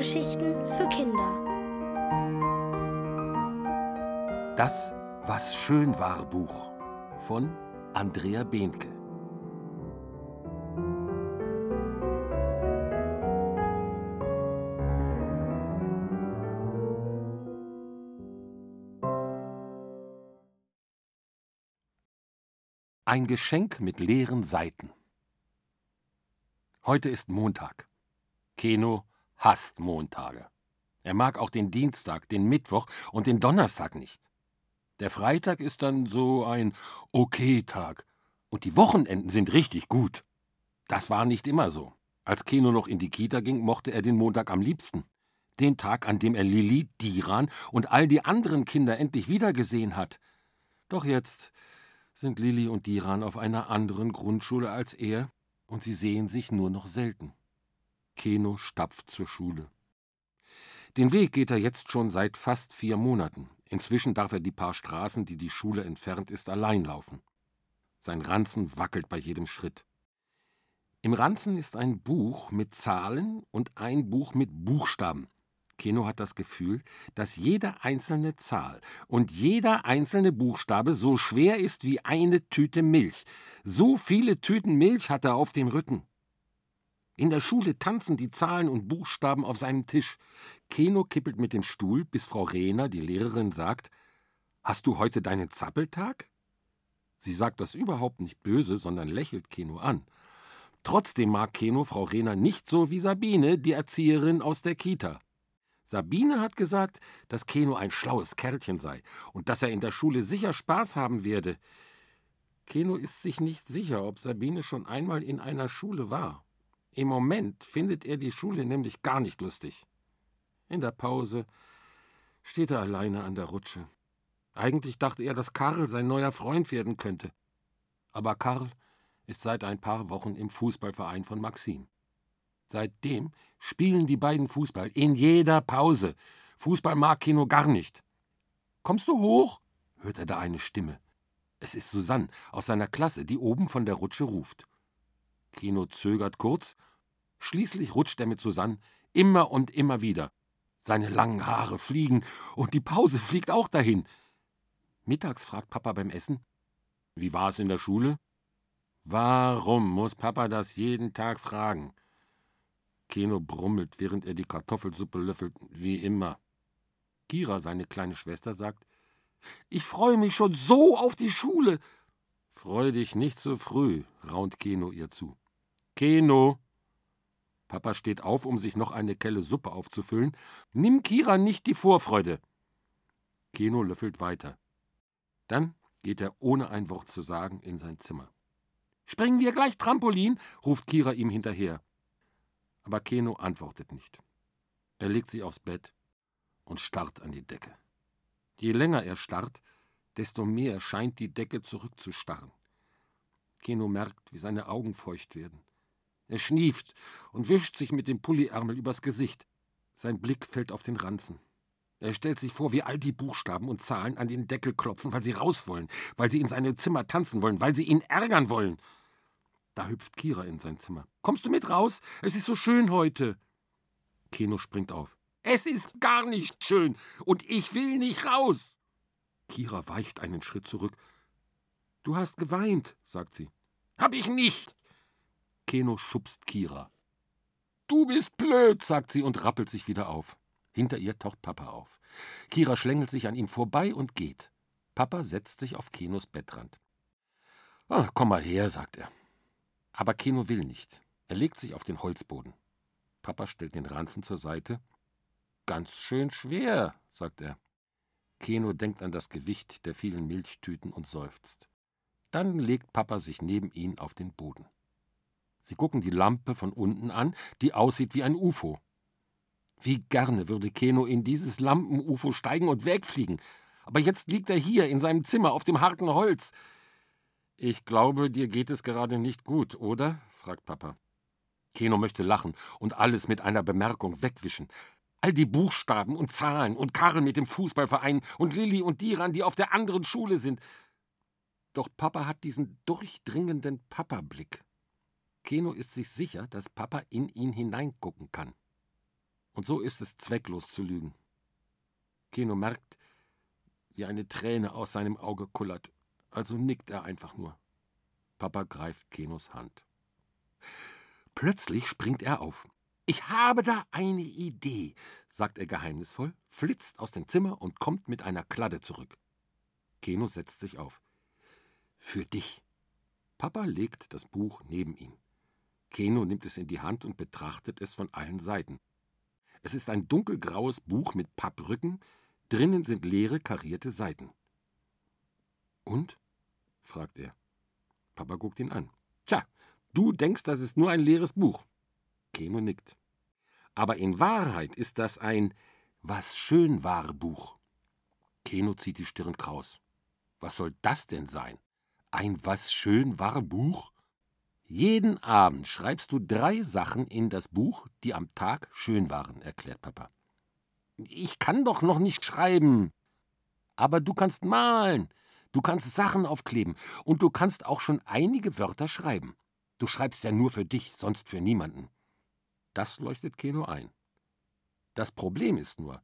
Hörgeschichten für Kinder. Das, was schön war Buch von Andrea Behnke. Ein Geschenk mit leeren Seiten. Heute ist Montag. Keno hasst Montage. Er mag auch den Dienstag, den Mittwoch und den Donnerstag nicht. Der Freitag ist dann so ein Okay-Tag. Und die Wochenenden sind richtig gut. Das war nicht immer so. Als Keno noch in die Kita ging, mochte er den Montag am liebsten. Den Tag, an dem er Lilly, Diran und all die anderen Kinder endlich wiedergesehen hat. Doch jetzt sind Lilly und Diran auf einer anderen Grundschule als er und sie sehen sich nur noch selten. Keno stapft zur Schule. Den Weg geht er jetzt schon seit fast vier Monaten. Inzwischen darf er die paar Straßen, die die Schule entfernt ist, allein laufen. Sein Ranzen wackelt bei jedem Schritt. Im Ranzen ist ein Buch mit Zahlen und ein Buch mit Buchstaben. Keno hat das Gefühl, dass jede einzelne Zahl und jeder einzelne Buchstabe so schwer ist wie eine Tüte Milch. So viele Tüten Milch hat er auf dem Rücken. In der Schule tanzen die Zahlen und Buchstaben auf seinem Tisch. Keno kippelt mit dem Stuhl, bis Frau Rehner, die Lehrerin, sagt: Hast du heute deinen Zappeltag? Sie sagt das überhaupt nicht böse, sondern lächelt Keno an. Trotzdem mag Keno Frau Rehner nicht so wie Sabine, die Erzieherin aus der Kita. Sabine hat gesagt, dass Keno ein schlaues Kerlchen sei und dass er in der Schule sicher Spaß haben werde. Keno ist sich nicht sicher, ob Sabine schon einmal in einer Schule war. Im Moment findet er die Schule nämlich gar nicht lustig. In der Pause steht er alleine an der Rutsche. Eigentlich dachte er, dass Karl sein neuer Freund werden könnte. Aber Karl ist seit ein paar Wochen im Fußballverein von Maxim. Seitdem spielen die beiden Fußball in jeder Pause. Fußball mag Kino gar nicht. Kommst du hoch? hört er da eine Stimme. Es ist Susanne aus seiner Klasse, die oben von der Rutsche ruft. Kino zögert kurz, schließlich rutscht er mit Susanne immer und immer wieder. Seine langen Haare fliegen und die Pause fliegt auch dahin. Mittags fragt Papa beim Essen: Wie war es in der Schule? Warum muss Papa das jeden Tag fragen? Keno brummelt, während er die Kartoffelsuppe löffelt, wie immer. Kira, seine kleine Schwester, sagt: Ich freue mich schon so auf die Schule. Freu dich nicht so früh, raunt Keno ihr zu. Keno! Papa steht auf, um sich noch eine Kelle Suppe aufzufüllen. Nimm Kira nicht die Vorfreude. Keno löffelt weiter. Dann geht er ohne ein Wort zu sagen in sein Zimmer. Springen wir gleich Trampolin? ruft Kira ihm hinterher. Aber Keno antwortet nicht. Er legt sich aufs Bett und starrt an die Decke. Je länger er starrt, desto mehr scheint die Decke zurückzustarren. Keno merkt, wie seine Augen feucht werden. Er schnieft und wischt sich mit dem Pulliärmel übers Gesicht. Sein Blick fällt auf den Ranzen. Er stellt sich vor, wie all die Buchstaben und Zahlen an den Deckel klopfen, weil sie raus wollen, weil sie in seinem Zimmer tanzen wollen, weil sie ihn ärgern wollen. Da hüpft Kira in sein Zimmer. Kommst du mit raus? Es ist so schön heute. Keno springt auf. Es ist gar nicht schön und ich will nicht raus. Kira weicht einen Schritt zurück. Du hast geweint, sagt sie. Hab ich nicht. Keno schubst Kira. Du bist blöd, sagt sie und rappelt sich wieder auf. Hinter ihr taucht Papa auf. Kira schlängelt sich an ihm vorbei und geht. Papa setzt sich auf Kenos Bettrand. Oh, komm mal her, sagt er. Aber Keno will nicht. Er legt sich auf den Holzboden. Papa stellt den Ranzen zur Seite. Ganz schön schwer, sagt er. Keno denkt an das Gewicht der vielen Milchtüten und seufzt. Dann legt Papa sich neben ihn auf den Boden. Sie gucken die Lampe von unten an, die aussieht wie ein UFO. Wie gerne würde Keno in dieses Lampen-UFO steigen und wegfliegen. Aber jetzt liegt er hier in seinem Zimmer auf dem harten Holz. Ich glaube, dir geht es gerade nicht gut, oder? fragt Papa. Keno möchte lachen und alles mit einer Bemerkung wegwischen. All die Buchstaben und Zahlen und Karl mit dem Fußballverein und Lilly und Diran, die auf der anderen Schule sind. Doch Papa hat diesen durchdringenden Papa-Blick. Keno ist sich sicher, dass Papa in ihn hineingucken kann. Und so ist es zwecklos zu lügen. Keno merkt, wie eine Träne aus seinem Auge kullert, also nickt er einfach nur. Papa greift Kenos Hand. Plötzlich springt er auf. Ich habe da eine Idee, sagt er geheimnisvoll, flitzt aus dem Zimmer und kommt mit einer Kladde zurück. Keno setzt sich auf. Für dich. Papa legt das Buch neben ihn. Keno nimmt es in die Hand und betrachtet es von allen Seiten. Es ist ein dunkelgraues Buch mit Papprücken, drinnen sind leere karierte Seiten. Und? fragt er. Papa guckt ihn an. Tja, du denkst, das ist nur ein leeres Buch. Keno nickt. Aber in Wahrheit ist das ein was schön war Buch. Keno zieht die Stirn kraus. Was soll das denn sein? Ein was schön war Buch? Jeden Abend schreibst du drei Sachen in das Buch, die am Tag schön waren, erklärt Papa. Ich kann doch noch nicht schreiben. Aber du kannst malen, du kannst Sachen aufkleben und du kannst auch schon einige Wörter schreiben. Du schreibst ja nur für dich, sonst für niemanden. Das leuchtet Keno ein. Das Problem ist nur,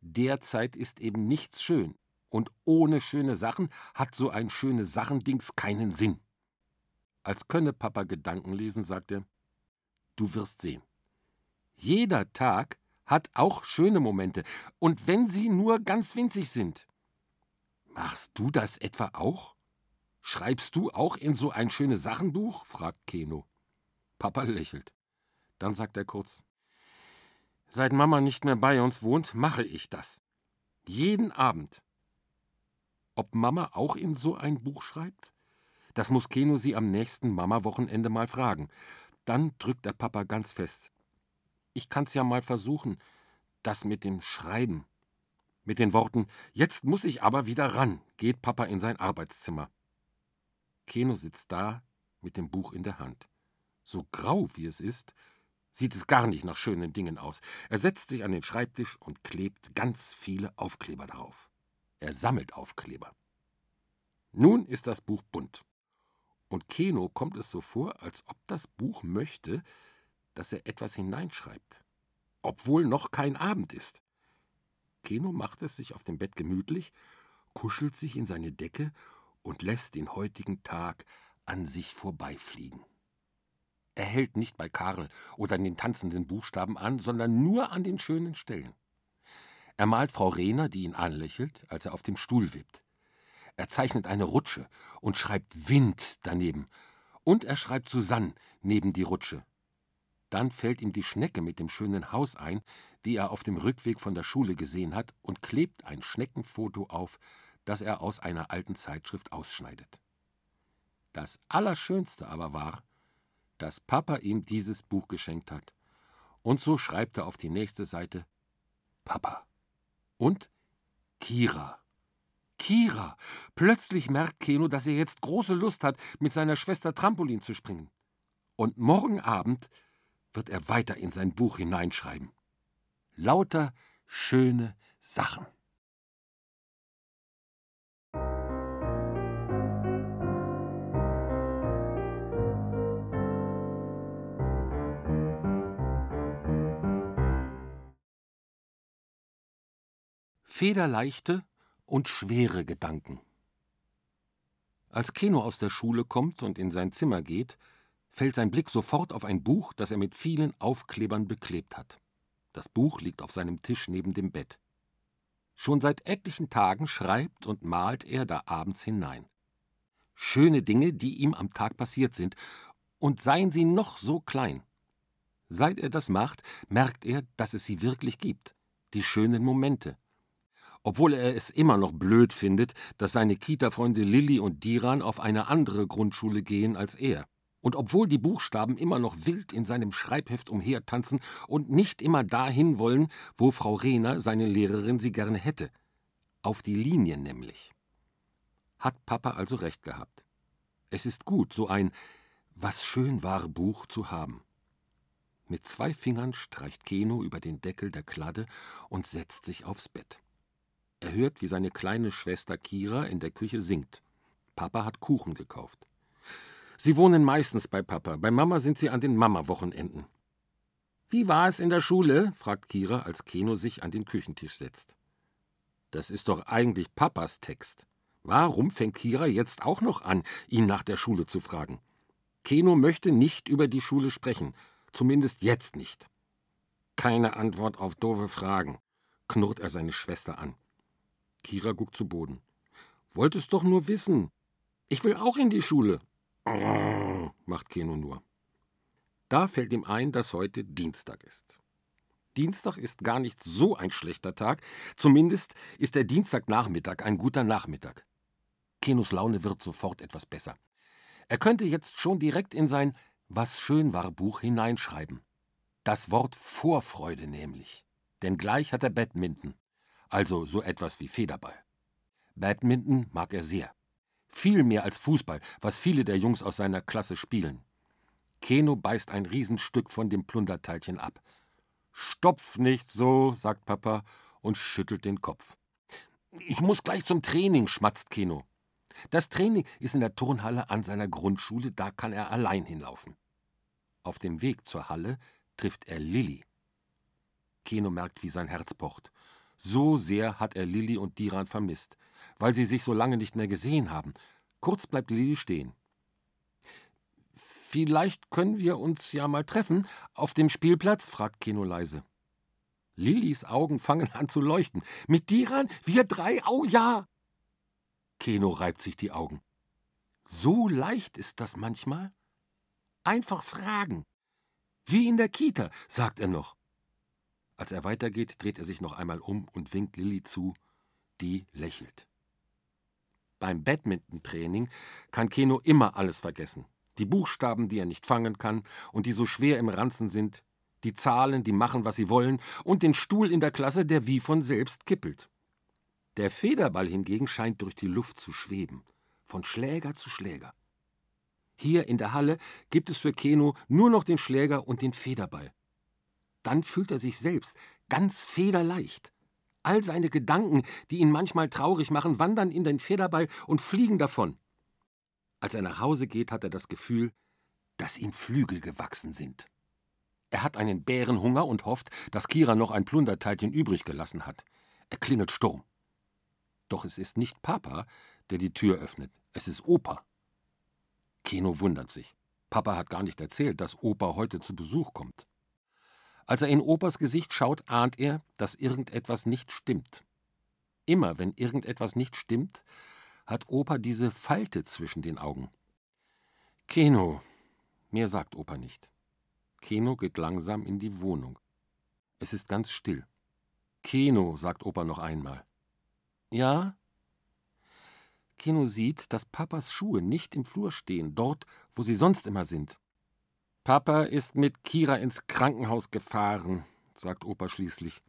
derzeit ist eben nichts schön, und ohne schöne Sachen hat so ein schöne Sachendings keinen Sinn. Als könne Papa Gedanken lesen, sagt er, du wirst sehen. Jeder Tag hat auch schöne Momente, und wenn sie nur ganz winzig sind. Machst du das etwa auch? Schreibst du auch in so ein schönes Sachenbuch? fragt Keno. Papa lächelt. Dann sagt er kurz: Seit Mama nicht mehr bei uns wohnt, mache ich das. Jeden Abend. Ob Mama auch in so ein Buch schreibt? Das muss Keno sie am nächsten Mama-Wochenende mal fragen. Dann drückt der Papa ganz fest. Ich kann's ja mal versuchen, das mit dem Schreiben. Mit den Worten, jetzt muss ich aber wieder ran, geht Papa in sein Arbeitszimmer. Keno sitzt da mit dem Buch in der Hand. So grau wie es ist, sieht es gar nicht nach schönen Dingen aus. Er setzt sich an den Schreibtisch und klebt ganz viele Aufkleber darauf. Er sammelt Aufkleber. Nun ist das Buch bunt. Und Keno kommt es so vor, als ob das Buch möchte, dass er etwas hineinschreibt. Obwohl noch kein Abend ist. Keno macht es sich auf dem Bett gemütlich, kuschelt sich in seine Decke und lässt den heutigen Tag an sich vorbeifliegen. Er hält nicht bei Karl oder an den tanzenden Buchstaben an, sondern nur an den schönen Stellen. Er malt Frau Rehner, die ihn anlächelt, als er auf dem Stuhl wippt. Er zeichnet eine Rutsche und schreibt Wind daneben. Und er schreibt Susanne neben die Rutsche. Dann fällt ihm die Schnecke mit dem schönen Haus ein, die er auf dem Rückweg von der Schule gesehen hat, und klebt ein Schneckenfoto auf, das er aus einer alten Zeitschrift ausschneidet. Das Allerschönste aber war, dass Papa ihm dieses Buch geschenkt hat. Und so schreibt er auf die nächste Seite Papa. Und Kira. Kira. Plötzlich merkt Keno, dass er jetzt große Lust hat, mit seiner Schwester Trampolin zu springen. Und morgen Abend wird er weiter in sein Buch hineinschreiben. Lauter schöne Sachen. federleichte und schwere Gedanken. Als Keno aus der Schule kommt und in sein Zimmer geht, fällt sein Blick sofort auf ein Buch, das er mit vielen Aufklebern beklebt hat. Das Buch liegt auf seinem Tisch neben dem Bett. Schon seit etlichen Tagen schreibt und malt er da abends hinein. Schöne Dinge, die ihm am Tag passiert sind, und seien sie noch so klein. Seit er das macht, merkt er, dass es sie wirklich gibt, die schönen Momente, obwohl er es immer noch blöd findet, dass seine Kita-Freunde Lilly und Diran auf eine andere Grundschule gehen als er. Und obwohl die Buchstaben immer noch wild in seinem Schreibheft umhertanzen und nicht immer dahin wollen, wo Frau Rehner, seine Lehrerin, sie gerne hätte. Auf die Linie nämlich. Hat Papa also recht gehabt. Es ist gut, so ein Was schön war Buch zu haben. Mit zwei Fingern streicht Keno über den Deckel der Kladde und setzt sich aufs Bett. Er hört, wie seine kleine Schwester Kira in der Küche singt. Papa hat Kuchen gekauft. Sie wohnen meistens bei Papa. Bei Mama sind sie an den Mama-Wochenenden. Wie war es in der Schule? fragt Kira, als Keno sich an den Küchentisch setzt. Das ist doch eigentlich Papas Text. Warum fängt Kira jetzt auch noch an, ihn nach der Schule zu fragen? Keno möchte nicht über die Schule sprechen, zumindest jetzt nicht. Keine Antwort auf doofe Fragen, knurrt er seine Schwester an. Kira guckt zu Boden. Wolltest doch nur wissen. Ich will auch in die Schule. macht Keno nur. Da fällt ihm ein, dass heute Dienstag ist. Dienstag ist gar nicht so ein schlechter Tag, zumindest ist der Dienstagnachmittag ein guter Nachmittag. Kenos Laune wird sofort etwas besser. Er könnte jetzt schon direkt in sein Was schön war Buch hineinschreiben. Das Wort Vorfreude nämlich. Denn gleich hat er Badminton, also so etwas wie Federball. Badminton mag er sehr. Viel mehr als Fußball, was viele der Jungs aus seiner Klasse spielen. Keno beißt ein Riesenstück von dem Plunderteilchen ab. Stopf nicht so, sagt Papa und schüttelt den Kopf. Ich muss gleich zum Training, schmatzt Keno. Das Training ist in der Turnhalle an seiner Grundschule, da kann er allein hinlaufen. Auf dem Weg zur Halle trifft er Lilli. Keno merkt, wie sein Herz pocht. So sehr hat er Lilli und Diran vermisst, weil sie sich so lange nicht mehr gesehen haben. Kurz bleibt Lilli stehen. Vielleicht können wir uns ja mal treffen auf dem Spielplatz? fragt Keno leise. Lillis Augen fangen an zu leuchten. Mit Diran? Wir drei? Oh ja! Keno reibt sich die Augen. So leicht ist das manchmal? Einfach fragen. Wie in der Kita, sagt er noch. Als er weitergeht, dreht er sich noch einmal um und winkt Lilly zu. Die lächelt. Beim Badminton-Training kann Keno immer alles vergessen die Buchstaben, die er nicht fangen kann und die so schwer im Ranzen sind, die Zahlen, die machen, was sie wollen, und den Stuhl in der Klasse, der wie von selbst kippelt. Der Federball hingegen scheint durch die Luft zu schweben, von Schläger zu Schläger. Hier in der Halle gibt es für Keno nur noch den Schläger und den Federball. Dann fühlt er sich selbst ganz federleicht. All seine Gedanken, die ihn manchmal traurig machen, wandern in den Federball und fliegen davon. Als er nach Hause geht, hat er das Gefühl, dass ihm Flügel gewachsen sind. Er hat einen Bärenhunger und hofft, dass Kira noch ein Plunderteilchen übrig gelassen hat. Er klingelt Sturm. Doch es ist nicht Papa, der die Tür öffnet, es ist Opa. Keno wundert sich. Papa hat gar nicht erzählt, dass Opa heute zu Besuch kommt. Als er in Opas Gesicht schaut, ahnt er, dass irgendetwas nicht stimmt. Immer wenn irgendetwas nicht stimmt, hat Opa diese Falte zwischen den Augen. Keno. Mehr sagt Opa nicht. Keno geht langsam in die Wohnung. Es ist ganz still. Keno, sagt Opa noch einmal. Ja? Keno sieht, dass Papas Schuhe nicht im Flur stehen, dort, wo sie sonst immer sind. Papa ist mit Kira ins Krankenhaus gefahren, sagt Opa schließlich.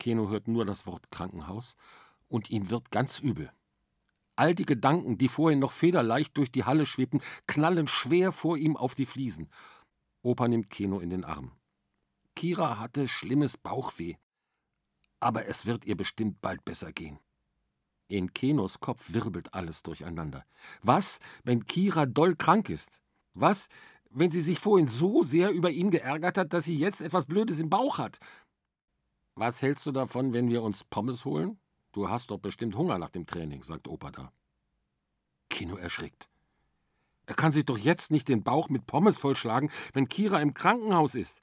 Keno hört nur das Wort Krankenhaus und ihm wird ganz übel. All die Gedanken, die vorhin noch federleicht durch die Halle schwebten, knallen schwer vor ihm auf die Fliesen. Opa nimmt Keno in den Arm. Kira hatte schlimmes Bauchweh. Aber es wird ihr bestimmt bald besser gehen. In Kenos Kopf wirbelt alles durcheinander. Was, wenn Kira doll krank ist? Was, wenn sie sich vorhin so sehr über ihn geärgert hat, dass sie jetzt etwas Blödes im Bauch hat? Was hältst du davon, wenn wir uns Pommes holen? Du hast doch bestimmt Hunger nach dem Training, sagt Opa da. Kino erschrickt. Er kann sich doch jetzt nicht den Bauch mit Pommes vollschlagen, wenn Kira im Krankenhaus ist.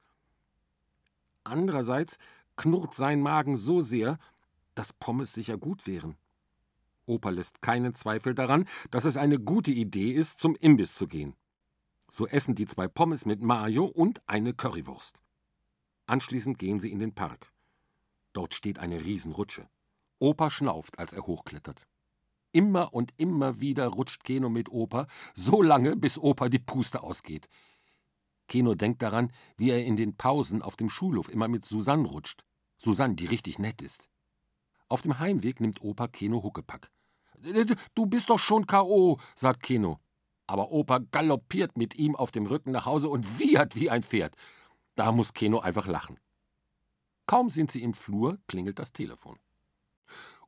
Andererseits knurrt sein Magen so sehr, dass Pommes sicher gut wären. Opa lässt keinen Zweifel daran, dass es eine gute Idee ist, zum Imbiss zu gehen. So essen die zwei Pommes mit Mayo und eine Currywurst. Anschließend gehen sie in den Park. Dort steht eine Riesenrutsche. Opa schnauft, als er hochklettert. Immer und immer wieder rutscht Keno mit Opa, so lange, bis Opa die Puste ausgeht. Keno denkt daran, wie er in den Pausen auf dem Schulhof immer mit Susanne rutscht. Susanne, die richtig nett ist. Auf dem Heimweg nimmt Opa Keno Huckepack. Du bist doch schon K.O., sagt Keno. Aber Opa galoppiert mit ihm auf dem Rücken nach Hause und wiehert wie ein Pferd. Da muss Keno einfach lachen. Kaum sind sie im Flur, klingelt das Telefon.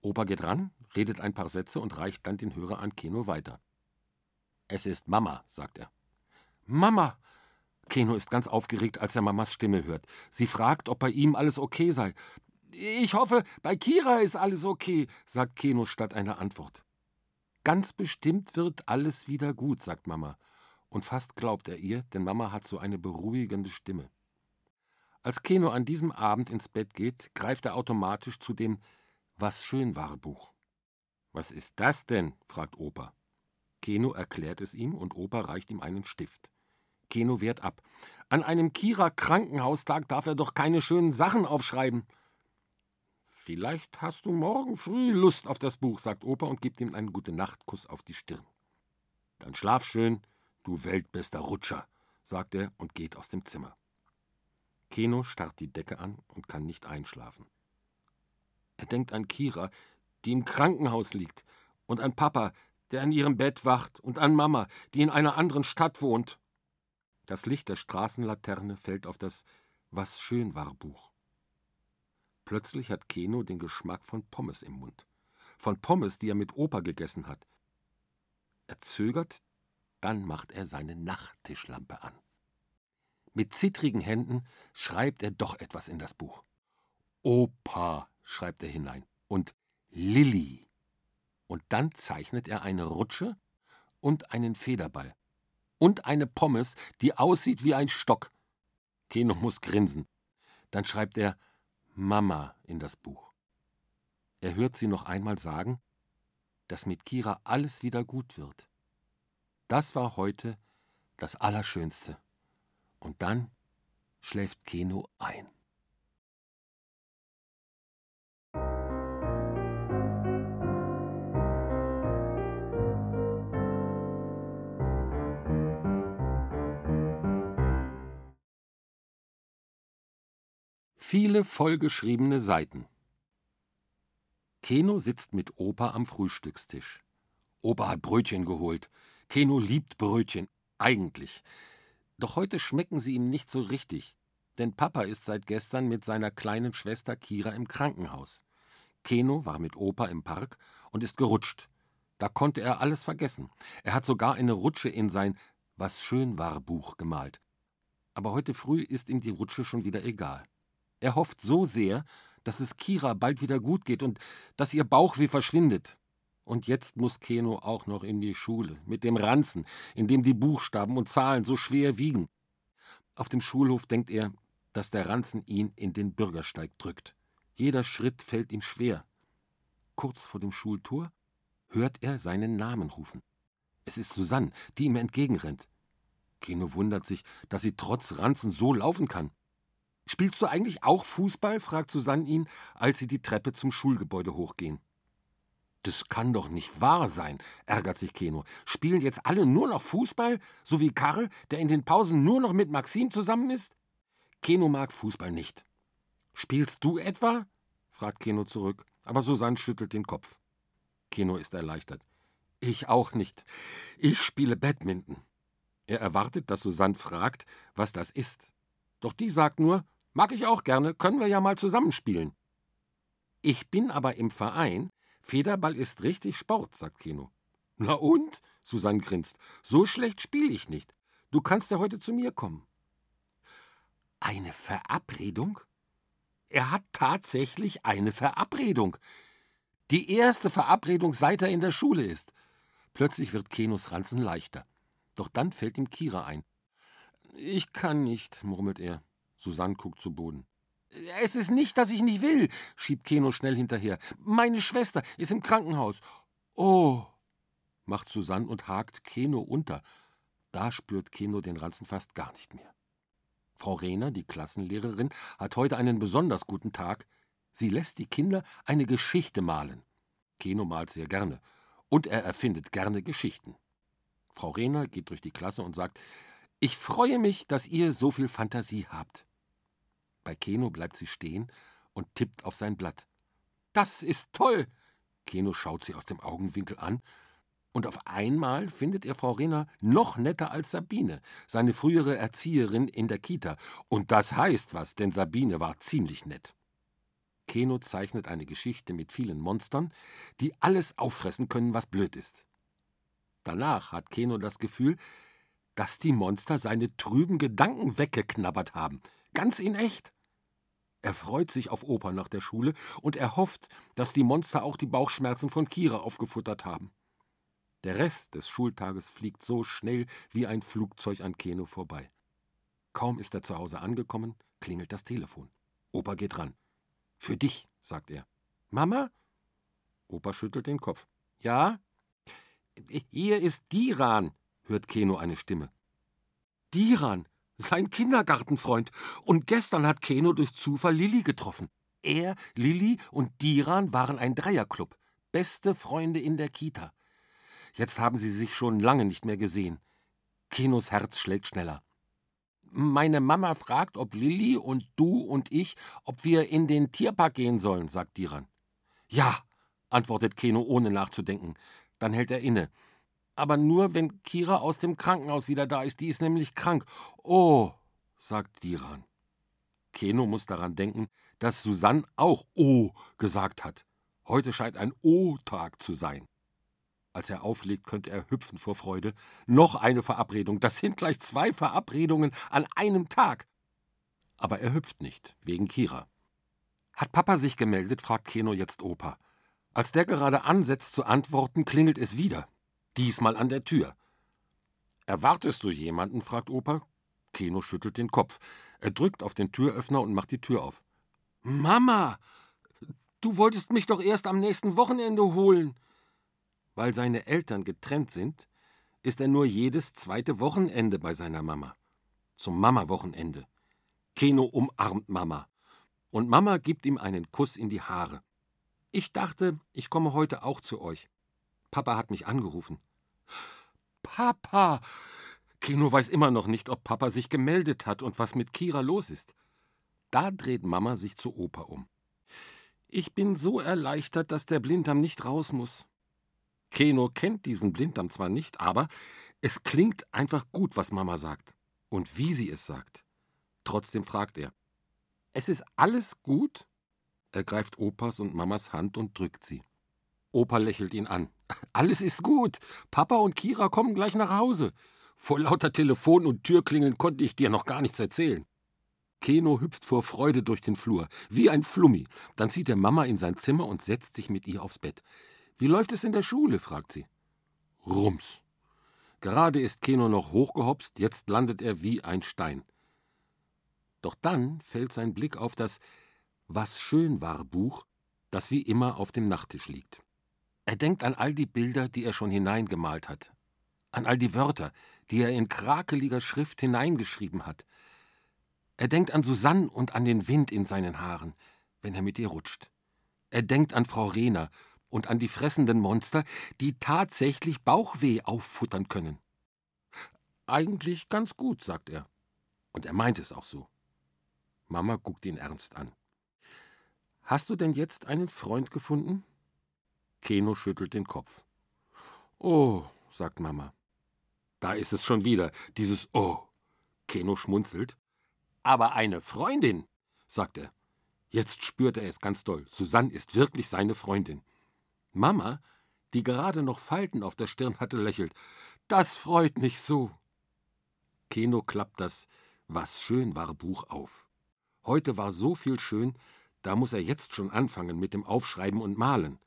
Opa geht ran, redet ein paar Sätze und reicht dann den Hörer an Keno weiter. Es ist Mama, sagt er. Mama! Keno ist ganz aufgeregt, als er Mamas Stimme hört. Sie fragt, ob bei ihm alles okay sei. Ich hoffe, bei Kira ist alles okay, sagt Keno statt einer Antwort. Ganz bestimmt wird alles wieder gut, sagt Mama. Und fast glaubt er ihr, denn Mama hat so eine beruhigende Stimme. Als Keno an diesem Abend ins Bett geht, greift er automatisch zu dem Was schön war Buch. Was ist das denn? fragt Opa. Keno erklärt es ihm und Opa reicht ihm einen Stift. Keno wehrt ab. An einem Kira Krankenhaustag darf er doch keine schönen Sachen aufschreiben. Vielleicht hast du morgen früh Lust auf das Buch, sagt Opa und gibt ihm einen Gute-Nacht-Kuss auf die Stirn. Dann schlaf schön, du weltbester Rutscher, sagt er und geht aus dem Zimmer. Keno starrt die Decke an und kann nicht einschlafen. Er denkt an Kira, die im Krankenhaus liegt, und an Papa, der in ihrem Bett wacht, und an Mama, die in einer anderen Stadt wohnt. Das Licht der Straßenlaterne fällt auf das Was schön war Buch. Plötzlich hat Keno den Geschmack von Pommes im Mund. Von Pommes, die er mit Opa gegessen hat. Er zögert, dann macht er seine Nachttischlampe an. Mit zittrigen Händen schreibt er doch etwas in das Buch. Opa, schreibt er hinein, und Lilli. Und dann zeichnet er eine Rutsche und einen Federball. Und eine Pommes, die aussieht wie ein Stock. Keno muss grinsen. Dann schreibt er Mama in das Buch. Er hört sie noch einmal sagen, dass mit Kira alles wieder gut wird. Das war heute das Allerschönste. Und dann schläft Keno ein. Viele vollgeschriebene Seiten. Keno sitzt mit Opa am Frühstückstisch. Opa hat Brötchen geholt. Keno liebt Brötchen, eigentlich. Doch heute schmecken sie ihm nicht so richtig, denn Papa ist seit gestern mit seiner kleinen Schwester Kira im Krankenhaus. Keno war mit Opa im Park und ist gerutscht. Da konnte er alles vergessen. Er hat sogar eine Rutsche in sein Was schön war Buch gemalt. Aber heute früh ist ihm die Rutsche schon wieder egal. Er hofft so sehr, dass es Kira bald wieder gut geht und dass ihr Bauchweh verschwindet. Und jetzt muss Keno auch noch in die Schule, mit dem Ranzen, in dem die Buchstaben und Zahlen so schwer wiegen. Auf dem Schulhof denkt er, dass der Ranzen ihn in den Bürgersteig drückt. Jeder Schritt fällt ihm schwer. Kurz vor dem Schultor hört er seinen Namen rufen. Es ist Susanne, die ihm entgegenrennt. Keno wundert sich, dass sie trotz Ranzen so laufen kann. Spielst du eigentlich auch Fußball? fragt Susanne ihn, als sie die Treppe zum Schulgebäude hochgehen. Das kann doch nicht wahr sein, ärgert sich Keno. Spielen jetzt alle nur noch Fußball, so wie Karl, der in den Pausen nur noch mit Maxim zusammen ist? Keno mag Fußball nicht. Spielst du etwa? fragt Keno zurück, aber Susanne schüttelt den Kopf. Keno ist erleichtert. Ich auch nicht. Ich spiele Badminton. Er erwartet, dass Susanne fragt, was das ist. Doch die sagt nur, Mag ich auch gerne, können wir ja mal zusammenspielen. Ich bin aber im Verein. Federball ist richtig Sport, sagt Keno. Na und? Susanne grinst. So schlecht spiele ich nicht. Du kannst ja heute zu mir kommen. Eine Verabredung? Er hat tatsächlich eine Verabredung. Die erste Verabredung, seit er in der Schule ist. Plötzlich wird Kenos Ranzen leichter. Doch dann fällt ihm Kira ein. Ich kann nicht, murmelt er. Susanne guckt zu Boden. Es ist nicht, dass ich nicht will, schiebt Keno schnell hinterher. Meine Schwester ist im Krankenhaus. Oh, macht Susanne und hakt Keno unter. Da spürt Keno den Ranzen fast gar nicht mehr. Frau Rehner, die Klassenlehrerin, hat heute einen besonders guten Tag. Sie lässt die Kinder eine Geschichte malen. Keno malt sehr gerne. Und er erfindet gerne Geschichten. Frau Rehner geht durch die Klasse und sagt: Ich freue mich, dass ihr so viel Fantasie habt. Bei Keno bleibt sie stehen und tippt auf sein Blatt. Das ist toll! Keno schaut sie aus dem Augenwinkel an, und auf einmal findet er Frau Renner noch netter als Sabine, seine frühere Erzieherin in der Kita. Und das heißt was, denn Sabine war ziemlich nett. Keno zeichnet eine Geschichte mit vielen Monstern, die alles auffressen können, was blöd ist. Danach hat Keno das Gefühl, dass die Monster seine trüben Gedanken weggeknabbert haben. Ganz in echt. Er freut sich auf Opa nach der Schule und er hofft, dass die Monster auch die Bauchschmerzen von Kira aufgefuttert haben. Der Rest des Schultages fliegt so schnell wie ein Flugzeug an Keno vorbei. Kaum ist er zu Hause angekommen, klingelt das Telefon. Opa geht ran. Für dich, sagt er. Mama? Opa schüttelt den Kopf. Ja? Hier ist Diran, hört Keno eine Stimme. Diran, sein Kindergartenfreund. Und gestern hat Keno durch Zufall Lilly getroffen. Er, Lilly und Diran waren ein Dreierclub. Beste Freunde in der Kita. Jetzt haben sie sich schon lange nicht mehr gesehen. Kenos Herz schlägt schneller. Meine Mama fragt, ob Lilly und du und ich, ob wir in den Tierpark gehen sollen, sagt Diran. Ja, antwortet Keno ohne nachzudenken. Dann hält er inne. Aber nur, wenn Kira aus dem Krankenhaus wieder da ist. Die ist nämlich krank. Oh, sagt Diran. Keno muss daran denken, dass Susanne auch Oh gesagt hat. Heute scheint ein O-Tag zu sein. Als er auflegt, könnte er hüpfen vor Freude. Noch eine Verabredung. Das sind gleich zwei Verabredungen an einem Tag. Aber er hüpft nicht, wegen Kira. Hat Papa sich gemeldet? fragt Keno jetzt Opa. Als der gerade ansetzt zu antworten, klingelt es wieder. Diesmal an der Tür. Erwartest du jemanden? fragt Opa. Keno schüttelt den Kopf. Er drückt auf den Türöffner und macht die Tür auf. Mama! Du wolltest mich doch erst am nächsten Wochenende holen. Weil seine Eltern getrennt sind, ist er nur jedes zweite Wochenende bei seiner Mama. Zum Mama-Wochenende. Keno umarmt Mama. Und Mama gibt ihm einen Kuss in die Haare. Ich dachte, ich komme heute auch zu euch. Papa hat mich angerufen. Papa! Keno weiß immer noch nicht, ob Papa sich gemeldet hat und was mit Kira los ist. Da dreht Mama sich zu Opa um. Ich bin so erleichtert, dass der Blinddarm nicht raus muss. Keno kennt diesen Blinddarm zwar nicht, aber es klingt einfach gut, was Mama sagt. Und wie sie es sagt. Trotzdem fragt er. Es ist alles gut? Er greift Opas und Mamas Hand und drückt sie. Opa lächelt ihn an. Alles ist gut. Papa und Kira kommen gleich nach Hause. Vor lauter Telefon und Türklingeln konnte ich dir noch gar nichts erzählen. Keno hüpft vor Freude durch den Flur, wie ein Flummi. Dann zieht er Mama in sein Zimmer und setzt sich mit ihr aufs Bett. Wie läuft es in der Schule? fragt sie. Rums. Gerade ist Keno noch hochgehopst, jetzt landet er wie ein Stein. Doch dann fällt sein Blick auf das Was schön war Buch, das wie immer auf dem Nachttisch liegt. Er denkt an all die Bilder, die er schon hineingemalt hat, an all die Wörter, die er in krakeliger Schrift hineingeschrieben hat. Er denkt an Susanne und an den Wind in seinen Haaren, wenn er mit ihr rutscht. Er denkt an Frau Rehner und an die fressenden Monster, die tatsächlich Bauchweh auffuttern können. Eigentlich ganz gut, sagt er. Und er meint es auch so. Mama guckt ihn ernst an. Hast du denn jetzt einen Freund gefunden? Keno schüttelt den Kopf. Oh, sagt Mama. Da ist es schon wieder, dieses Oh. Keno schmunzelt. Aber eine Freundin, sagt er. Jetzt spürt er es ganz doll. Susanne ist wirklich seine Freundin. Mama, die gerade noch Falten auf der Stirn hatte, lächelt. Das freut mich so. Keno klappt das Was schön war Buch auf. Heute war so viel schön, da muss er jetzt schon anfangen mit dem Aufschreiben und Malen.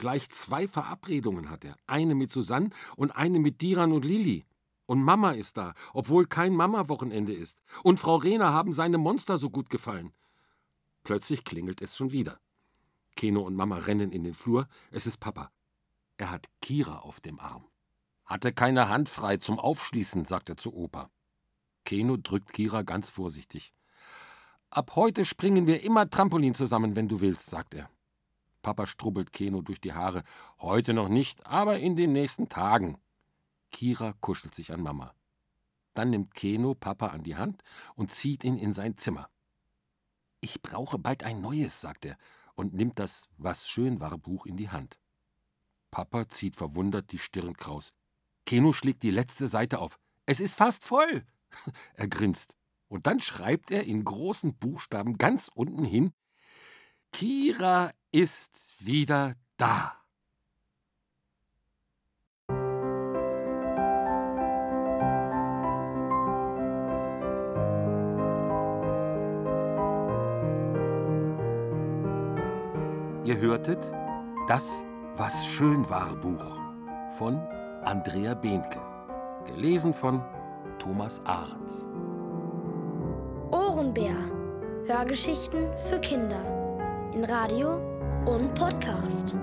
Gleich zwei Verabredungen hat er. Eine mit Susanne und eine mit Diran und Lili. Und Mama ist da, obwohl kein Mama-Wochenende ist. Und Frau Rehner haben seine Monster so gut gefallen. Plötzlich klingelt es schon wieder. Keno und Mama rennen in den Flur. Es ist Papa. Er hat Kira auf dem Arm. Hatte keine Hand frei zum Aufschließen, sagt er zu Opa. Keno drückt Kira ganz vorsichtig. Ab heute springen wir immer Trampolin zusammen, wenn du willst, sagt er. Papa strubbelt Keno durch die Haare. Heute noch nicht, aber in den nächsten Tagen. Kira kuschelt sich an Mama. Dann nimmt Keno Papa an die Hand und zieht ihn in sein Zimmer. Ich brauche bald ein neues, sagt er und nimmt das Was schön war Buch in die Hand. Papa zieht verwundert die Stirn kraus. Keno schlägt die letzte Seite auf. Es ist fast voll. er grinst. Und dann schreibt er in großen Buchstaben ganz unten hin: Kira ist wieder da. Ihr hörtet das Was schön war Buch von Andrea Behnke, gelesen von Thomas Arz. Ohrenbär Hörgeschichten für Kinder in Radio und Podcast.